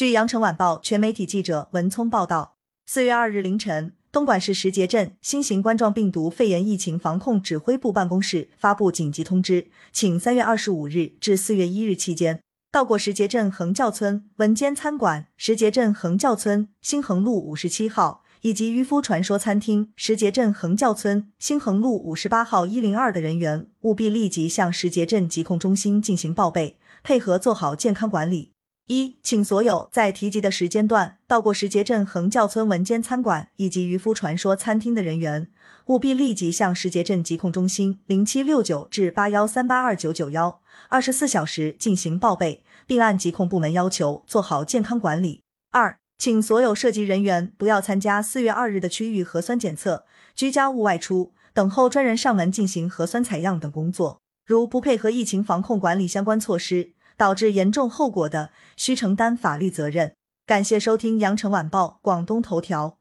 据羊城晚报全媒体记者文聪报道，四月二日凌晨，东莞市石碣镇新型冠状病毒肺炎疫情防控指挥部办公室发布紧急通知，请三月二十五日至四月一日期间，到过石碣镇横教村文间餐馆、石碣镇横教村新恒路五十七号。以及渔夫传说餐厅石碣镇横教村新恒路五十八号一零二的人员，务必立即向石碣镇疾控中心进行报备，配合做好健康管理。一，请所有在提及的时间段到过石碣镇横滘村文间餐馆以及渔夫传说餐厅的人员，务必立即向石碣镇疾控中心零七六九至八幺三八二九九幺二十四小时进行报备，并按疾控部门要求做好健康管理。二。请所有涉及人员不要参加四月二日的区域核酸检测，居家勿外出，等候专人上门进行核酸采样等工作。如不配合疫情防控管理相关措施，导致严重后果的，需承担法律责任。感谢收听羊城晚报广东头条。